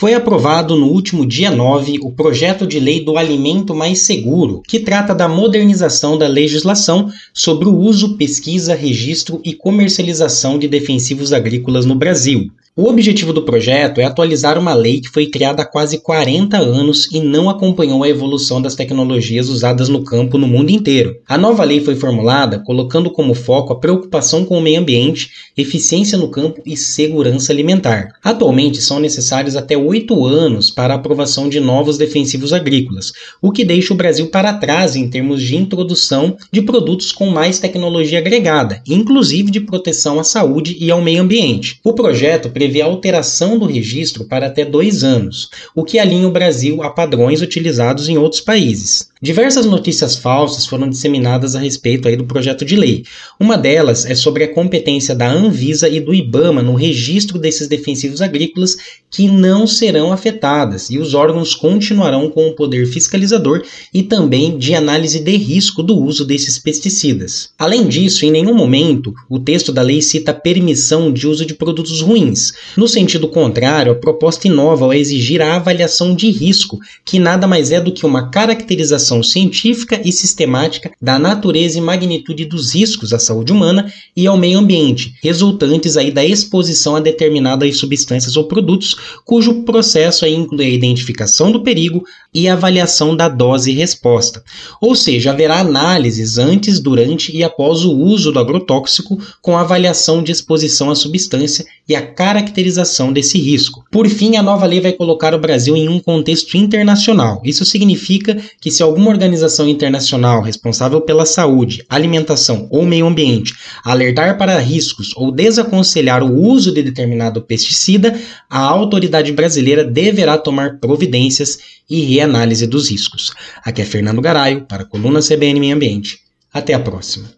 Foi aprovado no último dia 9 o projeto de lei do alimento mais seguro, que trata da modernização da legislação sobre o uso, pesquisa, registro e comercialização de defensivos agrícolas no Brasil. O objetivo do projeto é atualizar uma lei que foi criada há quase 40 anos e não acompanhou a evolução das tecnologias usadas no campo no mundo inteiro. A nova lei foi formulada colocando como foco a preocupação com o meio ambiente, eficiência no campo e segurança alimentar. Atualmente são necessários até oito anos para a aprovação de novos defensivos agrícolas, o que deixa o Brasil para trás em termos de introdução de produtos com mais tecnologia agregada, inclusive de proteção à saúde e ao meio ambiente. O projeto prevê a alteração do registro para até dois anos, o que alinha o Brasil a padrões utilizados em outros países. Diversas notícias falsas foram disseminadas a respeito aí do projeto de lei. Uma delas é sobre a competência da Anvisa e do IBAMA no registro desses defensivos agrícolas que não serão afetadas e os órgãos continuarão com o poder fiscalizador e também de análise de risco do uso desses pesticidas. Além disso, em nenhum momento o texto da lei cita permissão de uso de produtos ruins. No sentido contrário, a proposta inova ao exigir a avaliação de risco, que nada mais é do que uma caracterização científica e sistemática da natureza e magnitude dos riscos à saúde humana e ao meio ambiente, resultantes aí da exposição a determinadas substâncias ou produtos, cujo processo inclui a identificação do perigo e avaliação da dose e resposta. Ou seja, haverá análises antes, durante e após o uso do agrotóxico com avaliação de exposição à substância e a caracterização desse risco. Por fim, a nova lei vai colocar o Brasil em um contexto internacional. Isso significa que se algum alguma organização internacional responsável pela saúde, alimentação ou meio ambiente alertar para riscos ou desaconselhar o uso de determinado pesticida, a autoridade brasileira deverá tomar providências e reanálise dos riscos. Aqui é Fernando Garaio, para a coluna CBN Meio Ambiente. Até a próxima.